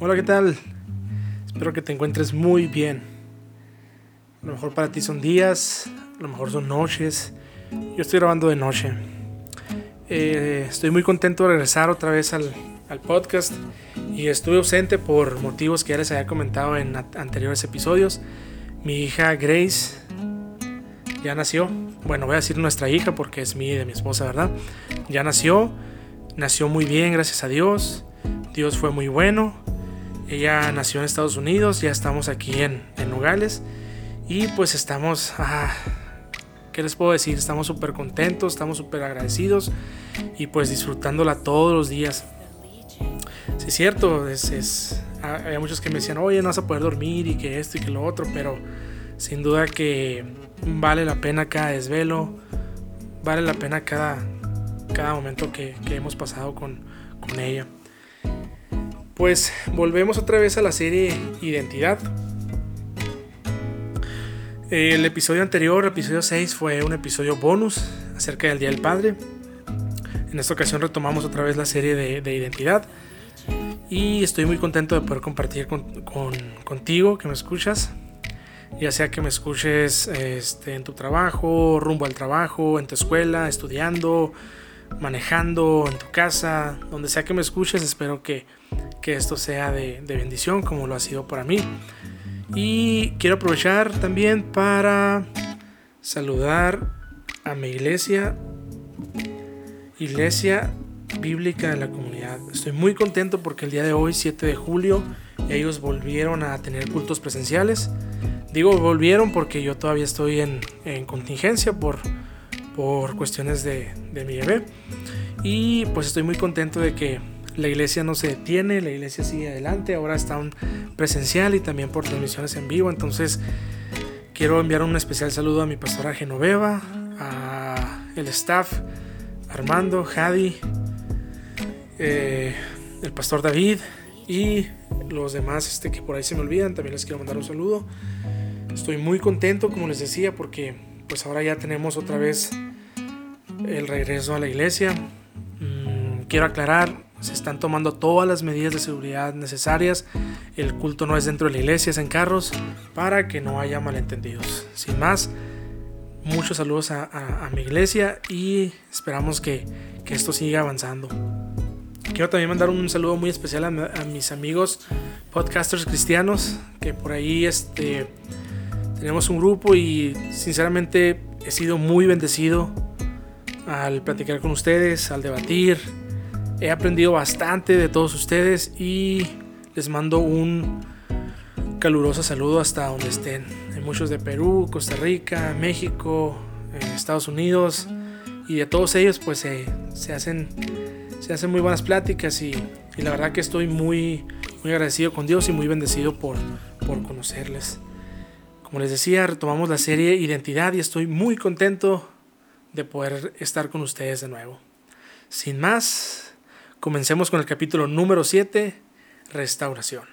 Hola, ¿qué tal? Espero que te encuentres muy bien. A lo mejor para ti son días, a lo mejor son noches. Yo estoy grabando de noche. Eh, estoy muy contento de regresar otra vez al, al, podcast y estuve ausente por motivos que ya les había comentado en anteriores episodios. Mi hija Grace ya nació. Bueno, voy a decir nuestra hija porque es mi de mi esposa, ¿verdad? Ya nació. Nació muy bien, gracias a Dios. Dios fue muy bueno. Ella nació en Estados Unidos, ya estamos aquí en, en Nogales. Y pues estamos, ah, ¿qué les puedo decir? Estamos súper contentos, estamos súper agradecidos y pues disfrutándola todos los días. Sí, es cierto, es, ah, hay muchos que me decían, oye, no vas a poder dormir y que esto y que lo otro, pero sin duda que vale la pena cada desvelo, vale la pena cada, cada momento que, que hemos pasado con, con ella. Pues volvemos otra vez a la serie Identidad. El episodio anterior, episodio 6, fue un episodio bonus acerca del Día del Padre. En esta ocasión retomamos otra vez la serie de, identidad. Y estoy muy contento de poder compartir contigo, que me escuchas. Ya sea que me escuches este, en tu trabajo, rumbo al trabajo, en tu escuela, estudiando, manejando, en tu casa, donde sea que me escuches, espero que, esto sea de bendición como lo ha sido para mí. Y quiero aprovechar también para saludar a mi iglesia, Iglesia Bíblica de la Comunidad. Estoy muy contento porque el día de hoy, 7 de julio, ellos volvieron a tener cultos presenciales. Digo volvieron porque yo todavía estoy en, contingencia por, por cuestiones de, de mi bebé. Y pues estoy muy contento de que la iglesia no se detiene, la iglesia sigue adelante, ahora está un presencial y también por transmisiones en vivo, entonces quiero enviar un especial saludo a mi pastora Genoveva, a el staff, Armando, Jadi, eh, el pastor David y los demás este, que por ahí se me olvidan, también les quiero mandar un saludo. Estoy muy contento, como les decía, porque pues ahora ya tenemos otra vez el regreso a la iglesia. Mm, quiero aclarar, se están tomando todas las medidas de seguridad necesarias. El culto no es dentro de la iglesia, es en carros, para que no haya malentendidos. Sin más, muchos saludos a, mi iglesia y esperamos que, esto siga avanzando. Quiero también mandar un saludo muy especial a, mis amigos podcasters cristianos, que por ahí este, tenemos un grupo y sinceramente he sido muy bendecido al platicar con ustedes, al debatir He aprendido bastante de todos ustedes y les mando un caluroso saludo hasta donde estén. Hay muchos de Perú, Costa Rica, México, eh, Estados Unidos y de todos ellos pues se, hacen, se hacen muy buenas pláticas y, la verdad que estoy muy, muy agradecido con Dios y muy bendecido por, por conocerles. Como les decía, retomamos la serie Identidad y estoy muy contento de poder estar con ustedes de nuevo. Sin más, Comencemos con el capítulo número 7, restauración.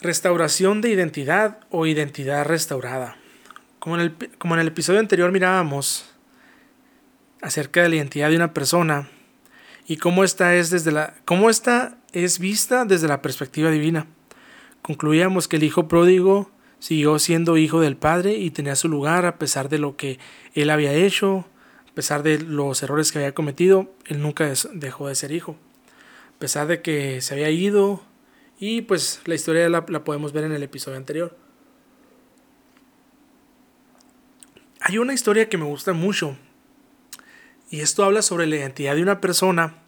Restauración de identidad o identidad restaurada. Como en, el, como en el episodio anterior mirábamos acerca de la identidad de una persona y cómo esta es, desde la, cómo esta es vista desde la perspectiva divina. Concluíamos que el hijo pródigo siguió siendo hijo del padre y tenía su lugar a pesar de lo que él había hecho, a pesar de los errores que había cometido, él nunca dejó de ser hijo. A pesar de que se había ido y pues la historia la, podemos ver en el episodio anterior. Hay una historia que me gusta mucho y esto habla sobre la identidad de una persona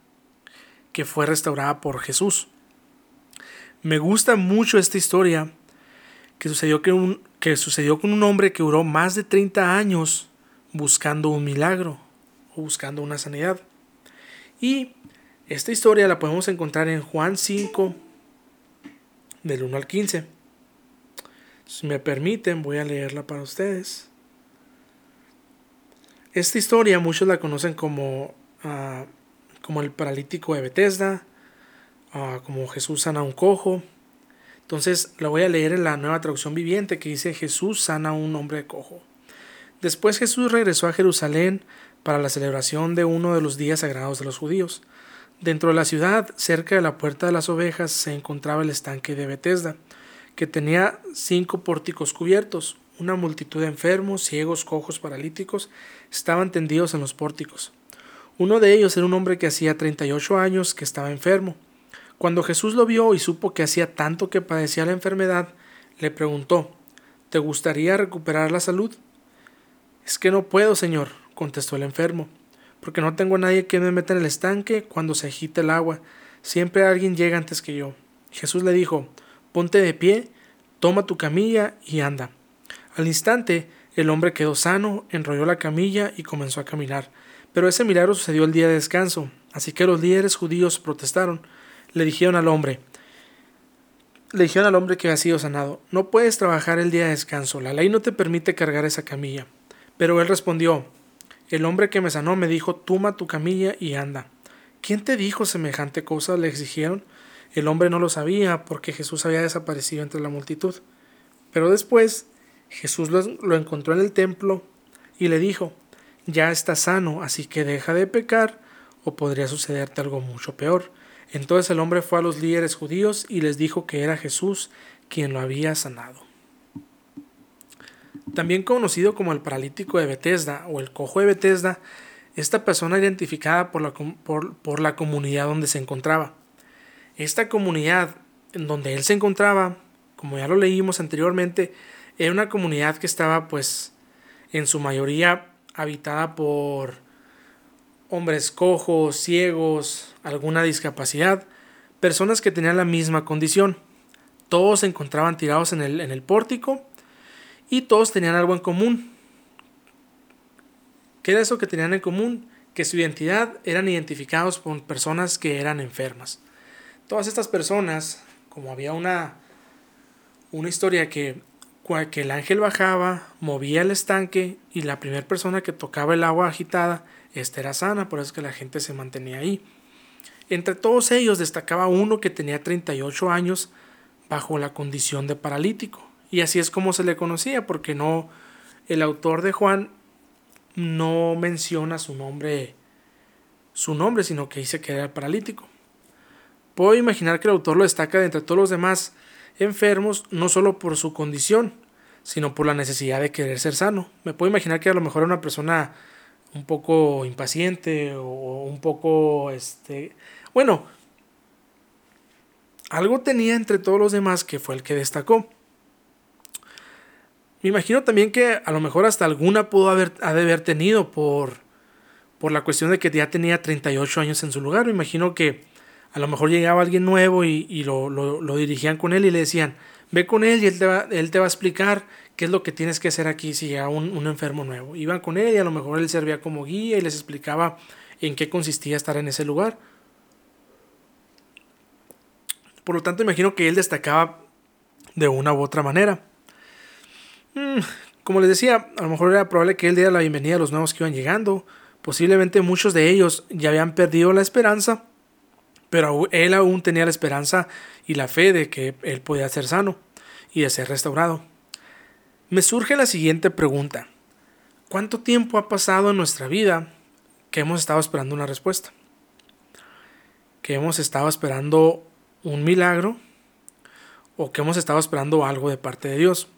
que fue restaurada por Jesús. Me gusta mucho esta historia que sucedió, que, un, que sucedió con un hombre que duró más de 30 años buscando un milagro o buscando una sanidad. Y esta historia la podemos encontrar en Juan 5, del 1 al 15. Si me permiten, voy a leerla para ustedes. Esta historia muchos la conocen como, ah, como el paralítico de Bethesda, como Jesús sana un cojo. Entonces la voy a leer en la nueva traducción viviente que dice Jesús sana a un hombre cojo. Después Jesús regresó a Jerusalén para la celebración de uno de los días sagrados de los judíos. Dentro de la ciudad, cerca de la puerta de las ovejas, se encontraba el estanque de Betesda, que tenía cinco pórticos cubiertos. Una multitud de enfermos, ciegos, cojos, paralíticos estaban tendidos en los pórticos. Uno de ellos era un hombre que hacía 38 años que estaba enfermo. Cuando Jesús lo vio y supo que hacía tanto que padecía la enfermedad, le preguntó, ¿Te gustaría recuperar la salud? Es que no puedo, Señor, contestó el enfermo, porque no tengo a nadie que me meta en el estanque cuando se agite el agua. Siempre alguien llega antes que yo. Jesús le dijo, ponte de pie, toma tu camilla y anda. Al instante, el hombre quedó sano, enrolló la camilla y comenzó a caminar. Pero ese milagro sucedió el día de descanso, así que los líderes judíos protestaron. Le dijeron al hombre, le dijeron al hombre que había sido sanado, no puedes trabajar el día de descanso, la ley no te permite cargar esa camilla. Pero él respondió, el hombre que me sanó me dijo, toma tu camilla y anda. ¿Quién te dijo semejante cosa? le exigieron. El hombre no lo sabía porque Jesús había desaparecido entre la multitud. Pero después Jesús lo, encontró en el templo y le dijo, ya estás sano, así que deja de pecar o podría sucederte algo mucho peor. Entonces el hombre fue a los líderes judíos y les dijo que era Jesús quien lo había sanado. También conocido como el paralítico de Bethesda o el cojo de Bethesda, esta persona identificada por la, por, por la comunidad donde se encontraba. Esta comunidad en donde él se encontraba, como ya lo leímos anteriormente, era una comunidad que estaba pues en su mayoría habitada por hombres cojos, ciegos, alguna discapacidad, personas que tenían la misma condición. Todos se encontraban tirados en el, en el pórtico y todos tenían algo en común. ¿Qué era eso que tenían en común? Que su identidad eran identificados por personas que eran enfermas. Todas estas personas, como había una, una historia que, que el ángel bajaba, movía el estanque y la primera persona que tocaba el agua agitada, esta era sana, por eso es que la gente se mantenía ahí. Entre todos ellos destacaba uno que tenía 38 años bajo la condición de paralítico. Y así es como se le conocía, porque no, el autor de Juan no menciona su nombre, su nombre, sino que dice que era paralítico. Puedo imaginar que el autor lo destaca de entre todos los demás enfermos, no solo por su condición, sino por la necesidad de querer ser sano. Me puedo imaginar que a lo mejor era una persona un poco impaciente o un poco, este, bueno, algo tenía entre todos los demás que fue el que destacó. Me imagino también que a lo mejor hasta alguna pudo haber, ha de haber tenido por, por la cuestión de que ya tenía 38 años en su lugar. Me imagino que a lo mejor llegaba alguien nuevo y, lo, lo, dirigían con él y le decían, ve con él y él te, va, él te va a explicar qué es lo que tienes que hacer aquí si llega un, un enfermo nuevo. Iban con él y a lo mejor él servía como guía y les explicaba en qué consistía estar en ese lugar. Por lo tanto, imagino que él destacaba de una u otra manera. Mm, como les decía, a lo mejor era probable que él diera la bienvenida a los nuevos que iban llegando. Posiblemente muchos de ellos ya habían perdido la esperanza, pero él aún tenía la esperanza y la fe de que él podía ser sano y de ser restaurado. Me surge la siguiente pregunta. ¿Cuánto tiempo ha pasado en nuestra vida que hemos estado esperando una respuesta? Que hemos estado esperando un milagro o que hemos estado esperando algo de parte de Dios.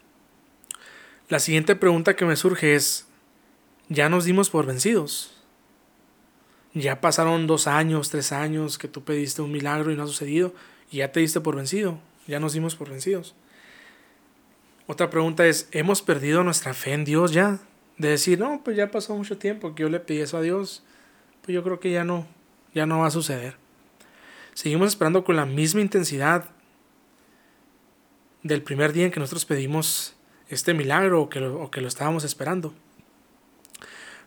La siguiente pregunta que me surge es, ¿ya nos dimos por vencidos? Ya pasaron dos años, tres años que tú pediste un milagro y no ha sucedido y ya te diste por vencido, ya nos dimos por vencidos. Otra pregunta es, ¿hemos perdido nuestra fe en Dios ya? De decir, no, pues ya pasó mucho tiempo que yo le pedí eso a Dios, pues yo creo que ya no, ya no va a suceder. Seguimos esperando con la misma intensidad del primer día en que nosotros pedimos este milagro o que lo, que lo estábamos esperando.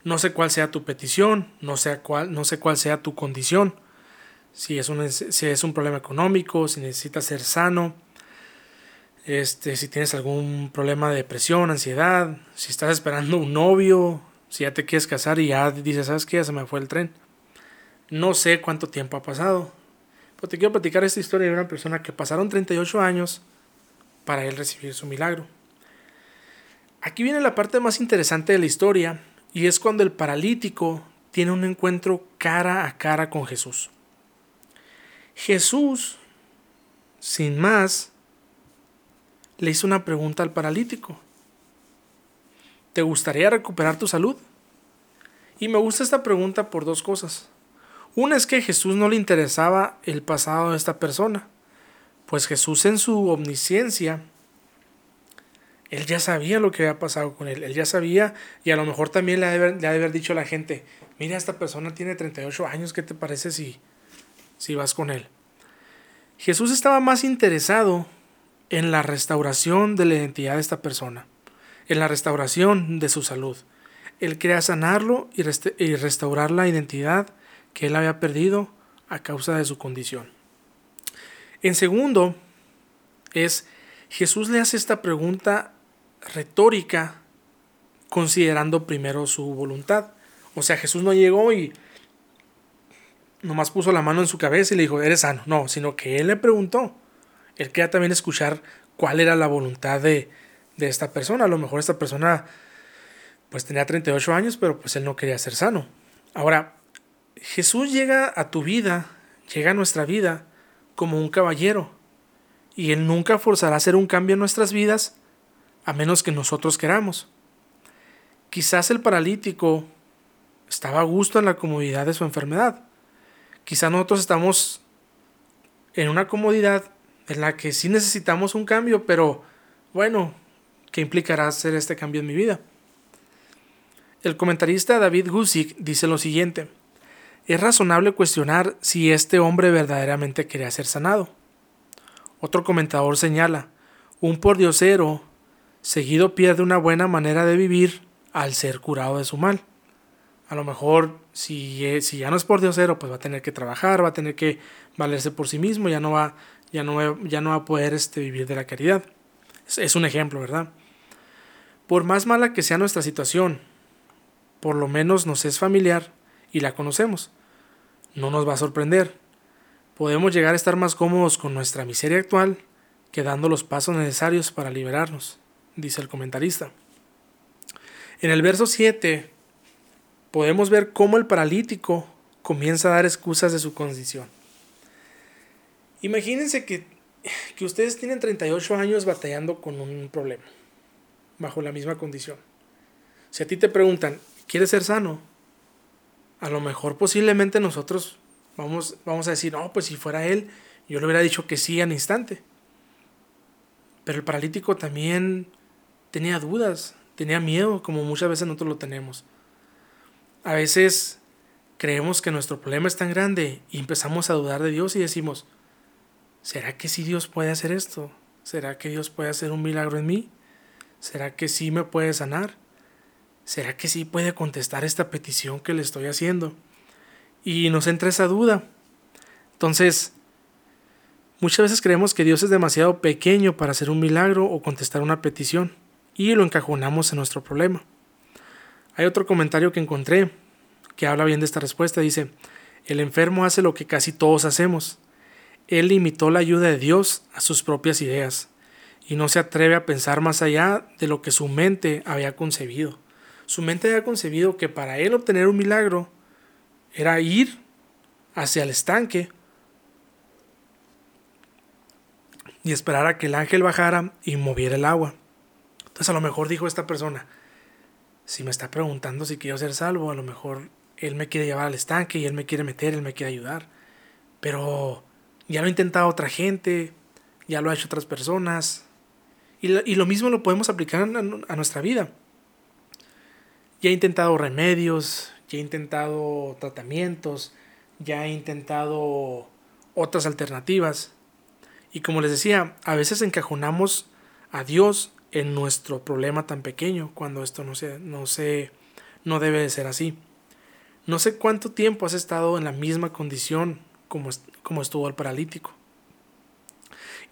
No sé cuál sea tu petición, no sé cuál, no sé cuál sea tu condición, si es, un, si es un problema económico, si necesitas ser sano, este, si tienes algún problema de depresión, ansiedad, si estás esperando un novio, si ya te quieres casar y ya dices, ¿sabes qué? Ya se me fue el tren. No sé cuánto tiempo ha pasado. Pero te quiero platicar esta historia de una persona que pasaron 38 años para él recibir su milagro Aquí viene la parte más interesante de la historia y es cuando el paralítico tiene un encuentro cara a cara con Jesús. Jesús, sin más, le hizo una pregunta al paralítico. ¿Te gustaría recuperar tu salud? Y me gusta esta pregunta por dos cosas. Una es que Jesús no le interesaba el pasado de esta persona, pues Jesús en su omnisciencia, él ya sabía lo que había pasado con él, él ya sabía y a lo mejor también le ha de haber, dicho a la gente, mira, esta persona tiene 38 años, ¿qué te parece si, si vas con él? Jesús estaba más interesado en la restauración de la identidad de esta persona, en la restauración de su salud. Él quería sanarlo y, y restaurar la identidad que él había perdido a causa de su condición. En segundo, es Jesús le hace esta pregunta retórica considerando primero su voluntad. O sea, Jesús no llegó y nomás puso la mano en su cabeza y le dijo, eres sano. No, sino que él le preguntó. Él quería también escuchar cuál era la voluntad de, de esta persona. A lo mejor esta persona pues tenía 38 años, pero pues él no quería ser sano. Ahora, Jesús llega a tu vida, llega a nuestra vida como un caballero, y Él nunca forzará a hacer un cambio en nuestras vidas a menos que nosotros queramos. Quizás el paralítico estaba a gusto en la comodidad de su enfermedad. Quizás nosotros estamos en una comodidad en la que sí necesitamos un cambio, pero bueno, ¿qué implicará hacer este cambio en mi vida? El comentarista David Gusick dice lo siguiente es razonable cuestionar si este hombre verdaderamente quería ser sanado. Otro comentador señala, un pordiosero seguido pierde una buena manera de vivir al ser curado de su mal. A lo mejor si, si ya no es pordiosero, pues va a tener que trabajar, va a tener que valerse por sí mismo, ya no va, ya no, ya no va a poder este, vivir de la caridad. es un ejemplo, ¿verdad? Por más mala que sea nuestra situación, por lo menos nos es familiar y la conocemos no nos va a sorprender. Podemos llegar a estar más cómodos con nuestra miseria actual que dando los pasos necesarios para liberarnos, dice el comentarista. En el verso 7 podemos ver cómo el paralítico comienza a dar excusas de su condición. Imagínense que, que ustedes tienen 38 años batallando con un problema, bajo la misma condición. Si a ti te preguntan, ¿quieres ser sano? a lo mejor posiblemente nosotros vamos, vamos a decir, no, pues si fuera él, yo le hubiera dicho que sí al instante. Pero el paralítico también tenía dudas, tenía miedo, como muchas veces nosotros lo tenemos. A veces creemos que nuestro problema es tan grande y empezamos a dudar de Dios y decimos, ¿será que sí Dios puede hacer esto? ¿Será que Dios puede hacer un milagro en mí? ¿Será que sí me puede sanar? ¿será que sí puede contestar esta petición que le estoy haciendo? Y nos entra esa duda. Entonces, muchas veces creemos que Dios es demasiado pequeño para hacer un milagro o contestar una petición y lo encajonamos en nuestro problema. Hay otro comentario que encontré que habla bien de esta respuesta. Dice, el enfermo hace lo que casi todos hacemos. Él limitó la ayuda de Dios a sus propias ideas y no se atreve a pensar más allá de lo que su mente había concebido. Su mente había concebido que para él obtener un milagro era ir hacia el estanque y esperar a que el ángel bajara y moviera el agua. Entonces a lo mejor dijo esta persona, si me está preguntando si quiero ser salvo, a lo mejor él me quiere llevar al estanque y él me quiere meter, él me quiere ayudar. Pero ya lo ha intentado otra gente, ya lo ha hecho otras personas. Y lo, y lo mismo lo podemos aplicar a nuestra vida. Ya he intentado remedios, ya he intentado tratamientos, ya he intentado otras alternativas. Y como les decía, a veces encajonamos a Dios en nuestro problema tan pequeño cuando esto no se, no se, no debe de ser así. No sé cuánto tiempo has estado en la misma condición como, como estuvo el paralítico.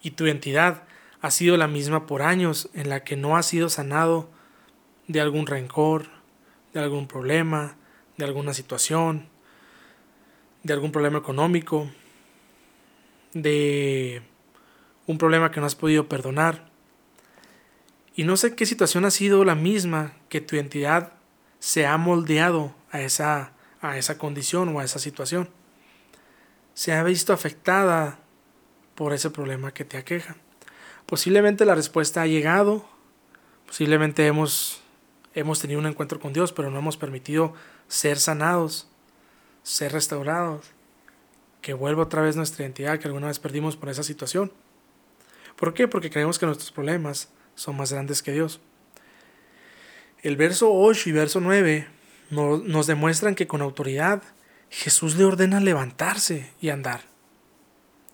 Y tu identidad ha sido la misma por años en la que no has sido sanado de algún rencor, de algún problema, de alguna situación, de algún problema económico, de un problema que no has podido perdonar. Y no sé qué situación ha sido la misma que tu identidad se ha moldeado a esa, a esa condición o a esa situación. Se ha visto afectada por ese problema que te aqueja. Posiblemente la respuesta ha llegado, posiblemente hemos, hemos tenido un encuentro con Dios, pero no hemos permitido ser sanados, ser restaurados, que vuelva otra vez nuestra identidad que alguna vez perdimos por esa situación. ¿Por qué? Porque creemos que nuestros problemas son más grandes que Dios. El verso 8 y verso 9 nos demuestran que con autoridad Jesús le ordena levantarse y andar.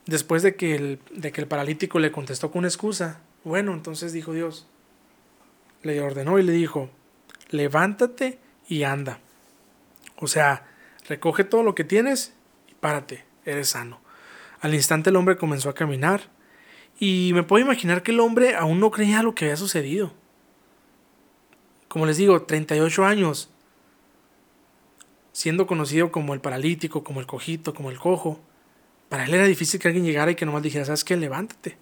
Después de que, el, de que el paralítico le contestó con una excusa, bueno, entonces dijo Dios, le ordenó y le dijo, levántate y anda. O sea, recoge todo lo que tienes y párate, eres sano. Al instante el hombre comenzó a caminar y me puedo imaginar que el hombre aún no creía lo que había sucedido. Como les digo, 38 años, siendo conocido como el paralítico, como el cojito, como el cojo. Para él era difícil que alguien llegara y que nomás dijera, ¿sabes qué? Levántate.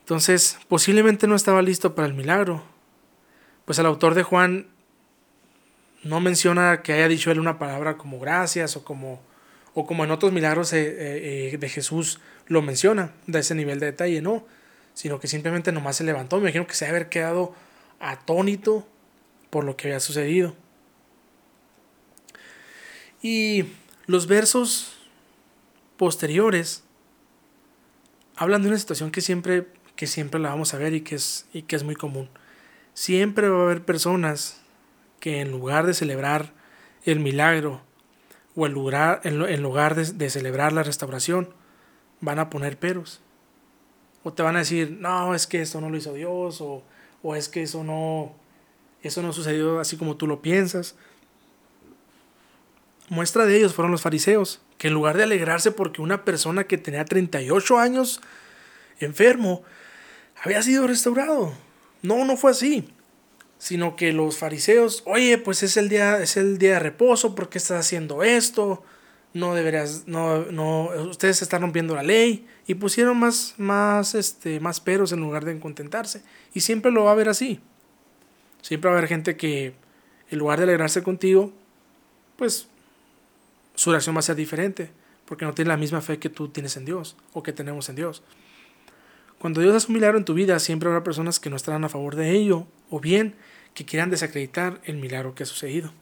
Entonces, posiblemente no estaba listo para el milagro. Pues el autor de Juan no menciona que haya dicho él una palabra como gracias o como, o como en otros milagros eh, eh, de Jesús lo menciona, de ese nivel de detalle, no, sino que simplemente nomás se levantó. Me imagino que se debe haber quedado atónito por lo que había sucedido. Y los versos posteriores hablan de una situación que siempre, que siempre la vamos a ver y que, es, y que es muy común. Siempre va a haber personas que en lugar de celebrar el milagro o en lugar, en, lugar de celebrar la restauración, van a poner peros. O te van a decir, no, es que esto no lo hizo Dios, o, o es que eso no, eso no sucedió así como tú lo piensas. Muestra de ellos fueron los fariseos, que en lugar de alegrarse porque una persona que tenía 38 años enfermo había sido restaurado. No, no fue así. Sino que los fariseos, oye, pues es el día, es el día de reposo, ¿por qué estás haciendo esto? no deberías, no, no, ustedes están rompiendo la ley y pusieron más, más, este, más peros en lugar de contentarse. Y siempre lo va a haber así. Siempre va a haber gente que en lugar de alegrarse contigo, pues su reacción va a ser diferente, porque no tiene la misma fe que tú tienes en Dios o que tenemos en Dios. Cuando Dios hace un milagro en tu vida, siempre habrá personas que no estarán a favor de ello, o bien que quieran desacreditar el milagro que ha sucedido.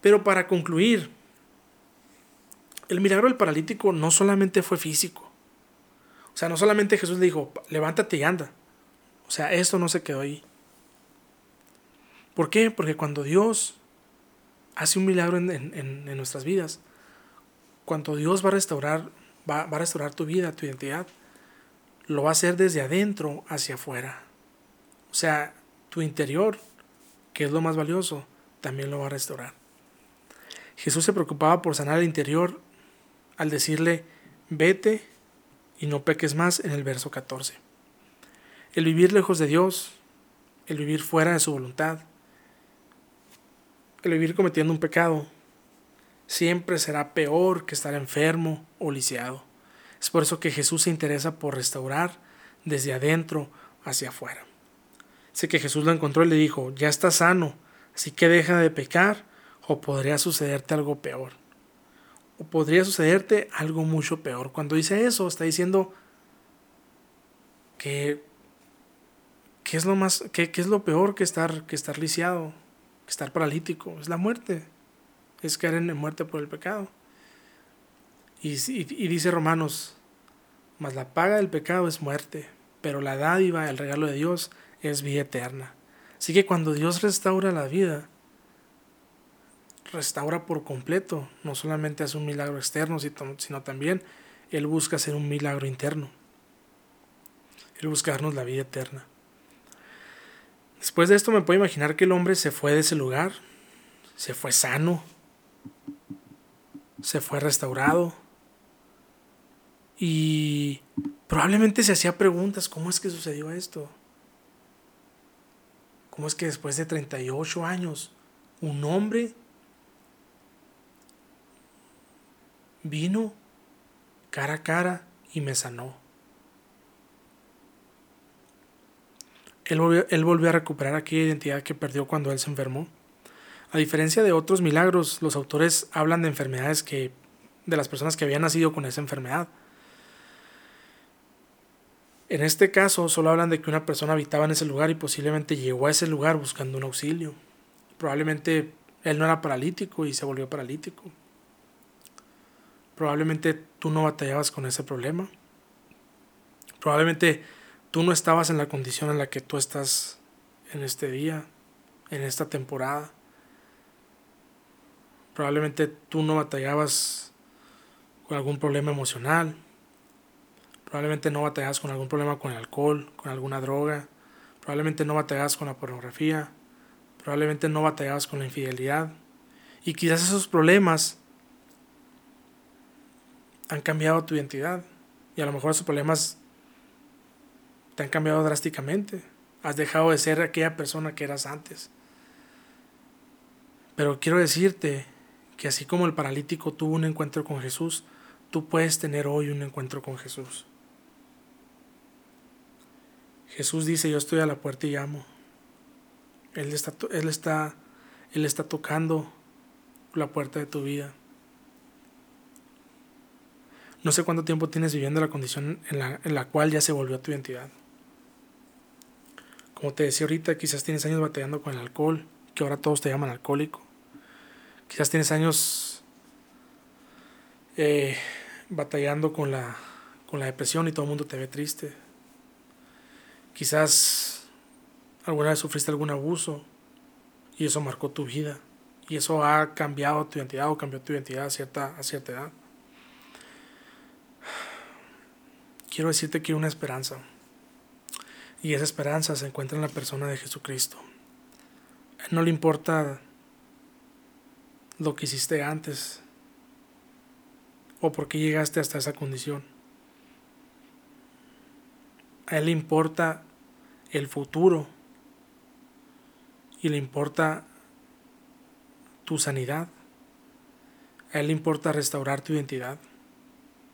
Pero para concluir, el milagro del paralítico no solamente fue físico. O sea, no solamente Jesús le dijo, levántate y anda. O sea, esto no se quedó ahí. ¿Por qué? Porque cuando Dios hace un milagro en, nuestras vidas, cuando Dios va a restaurar, va, va a restaurar tu vida, tu identidad, lo va a hacer desde adentro hacia afuera. O sea, tu interior, que es lo más valioso, también lo va a restaurar. Jesús se preocupaba por sanar el interior al decirle, vete y no peques más en el verso 14. El vivir lejos de Dios, el vivir fuera de su voluntad, el vivir cometiendo un pecado, siempre será peor que estar enfermo o lisiado. Es por eso que Jesús se interesa por restaurar desde adentro hacia afuera. Sé que Jesús lo encontró y le dijo, ya estás sano, así que deja de pecar o podría sucederte algo peor o podría sucederte algo mucho peor. Cuando dice eso, está diciendo que, ¿qué es lo más, qué, es lo peor que estar, que estar lisiado, que estar paralítico, es la muerte, es caer en muerte por el pecado. Y, y dice Romanos, mas la paga del pecado es muerte, pero la dádiva, el regalo de Dios, es vida eterna. Así que cuando Dios restaura la vida, restaura por completo. No solamente hace un milagro externo, sino también Él busca hacer un milagro interno. Él busca darnos la vida eterna. Después de esto me puedo imaginar que el hombre se fue de ese lugar, se fue sano, se fue restaurado y probablemente se hacía preguntas, ¿cómo es que sucedió esto? ¿Cómo es que después de 38 años un hombre vino cara a cara y me sanó. Él volvió, él volvió a recuperar aquella identidad que perdió cuando él se enfermó. A diferencia de otros milagros, los autores hablan de enfermedades que de las personas que habían nacido con esa enfermedad. En este caso, solo hablan de que una persona habitaba en ese lugar y posiblemente llegó a ese lugar buscando un auxilio. Probablemente él no era paralítico y se volvió paralítico. Probablemente tú no batallabas con ese problema. Probablemente tú no estabas en la condición en la que tú estás en este día, en esta temporada. Probablemente tú no batallabas con algún problema emocional. Probablemente no batallabas con algún problema con el alcohol, con alguna droga. Probablemente no batallabas con la pornografía. Probablemente no batallabas con la infidelidad. Y quizás esos problemas han cambiado tu identidad. Y a lo mejor esos problemas te han cambiado drásticamente. Has dejado de ser aquella persona que eras antes. Pero quiero decirte que así como el paralítico tuvo un encuentro con Jesús, tú puedes tener hoy un encuentro con Jesús. Jesús dice, yo estoy a la puerta y llamo. Él está, él está, él está tocando la puerta de tu vida. No sé cuánto tiempo tienes viviendo la condición en la, en la cual ya se volvió tu identidad. Como te decía ahorita, quizás tienes años batallando con el alcohol, que ahora todos te llaman alcohólico. Quizás tienes años eh, batallando con la, con la depresión y todo el mundo te ve triste. Quizás alguna vez sufriste algún abuso y eso marcó tu vida. Y eso ha cambiado tu identidad o cambió tu identidad a cierta, a cierta edad. quiero decirte que hay una esperanza. Y esa esperanza se encuentra en la persona de Jesucristo. Él no le importa lo que hiciste antes o por qué llegaste hasta esa condición. A él le importa el futuro y le importa tu sanidad. A él le importa restaurar tu identidad.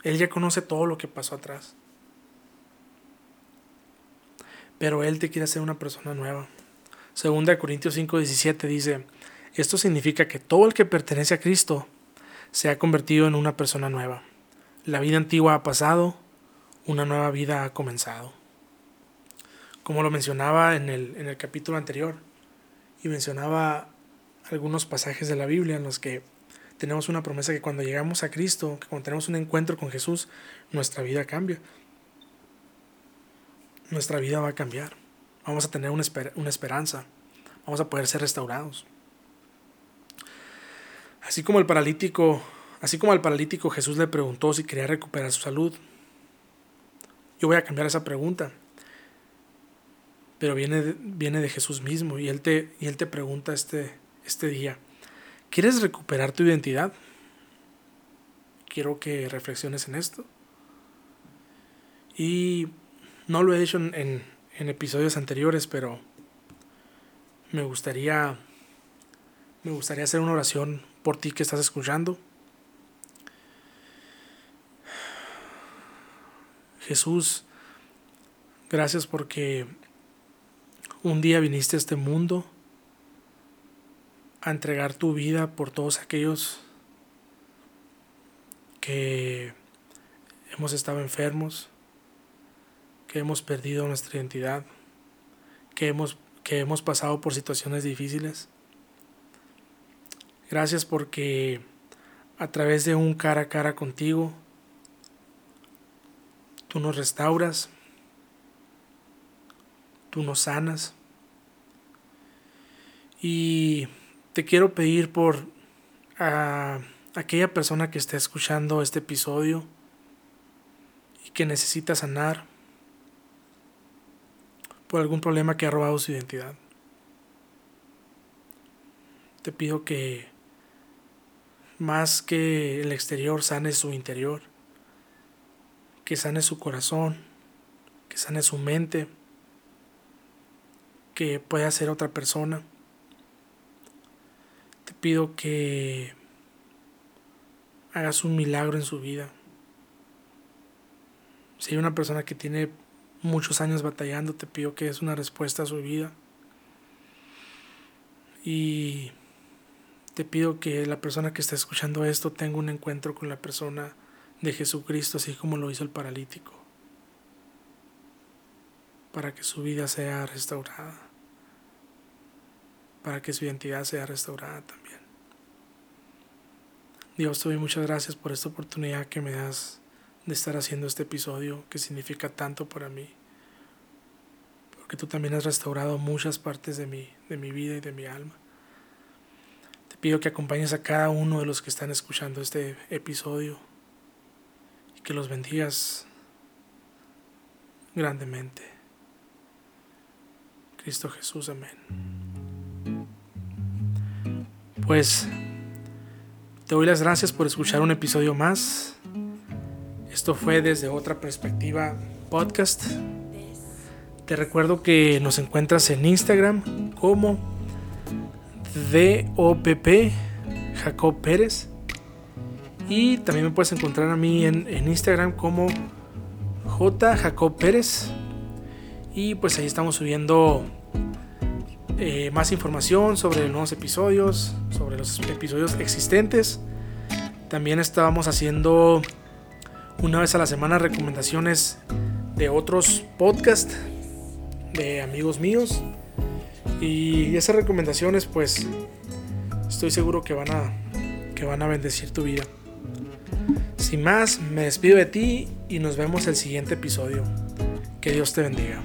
Él ya conoce todo lo que pasó atrás pero Él te quiere hacer una persona nueva. Segunda Corintios 5:17 dice, esto significa que todo el que pertenece a Cristo se ha convertido en una persona nueva. La vida antigua ha pasado, una nueva vida ha comenzado. Como lo mencionaba en el, en el capítulo anterior, y mencionaba algunos pasajes de la Biblia en los que tenemos una promesa que cuando llegamos a Cristo, que cuando tenemos un encuentro con Jesús, nuestra vida cambia nuestra vida va a cambiar. Vamos a tener una, esperanza. Vamos a poder ser restaurados. Así como el paralítico, así como al paralítico Jesús le preguntó si quería recuperar su salud. Yo voy a cambiar esa pregunta. Pero viene de, viene de Jesús mismo y él te, y él te pregunta este, este día, ¿quieres recuperar tu identidad? Quiero que reflexiones en esto. Y no lo he hecho en, episodios anteriores, pero me gustaría me gustaría hacer una oración por ti que estás escuchando. Jesús, gracias porque un día viniste a este mundo a entregar tu vida por todos aquellos que hemos estado enfermos, que hemos perdido nuestra identidad, que hemos, que hemos pasado por situaciones difíciles. Gracias porque a través de un cara a cara contigo, tú nos restauras, tú nos sanas. Y te quiero pedir por a aquella persona que esté escuchando este episodio y que necesita sanar por algún problema que ha robado su identidad. Te pido que más que el exterior sane su interior, que sane su corazón, que sane su mente, que pueda ser otra persona. Te pido que hagas un milagro en su vida. Si hay una persona que tiene muchos años batallando, te pido que es una respuesta a su vida. Y te pido que la persona que está escuchando esto tenga un encuentro con la persona de Jesucristo, así como lo hizo el paralítico, para que su vida sea restaurada, para que su identidad sea restaurada también. Dios, te doy muchas gracias por esta oportunidad que me das de estar haciendo este episodio que significa tanto para mí. Porque tú también has restaurado muchas partes de mi, de mi vida y de mi alma. Te pido que acompañes a cada uno de los que están escuchando este episodio y que los bendigas grandemente. Cristo Jesús, amén. Pues te doy las gracias por escuchar un episodio más. Esto fue desde otra perspectiva podcast. Te recuerdo que nos encuentras en Instagram como DOPP Jacob Pérez. Y también me puedes encontrar a mí en, Instagram como J Jacob Pérez. Y pues ahí estamos subiendo eh, más información sobre nuevos episodios, sobre los episodios existentes. También estábamos haciendo una vez a la semana recomendaciones de otros podcasts de amigos míos. Y esas recomendaciones pues estoy seguro que van a, que van a bendecir tu vida. Sin más, me despido de ti y nos vemos el siguiente episodio. Que Dios te bendiga.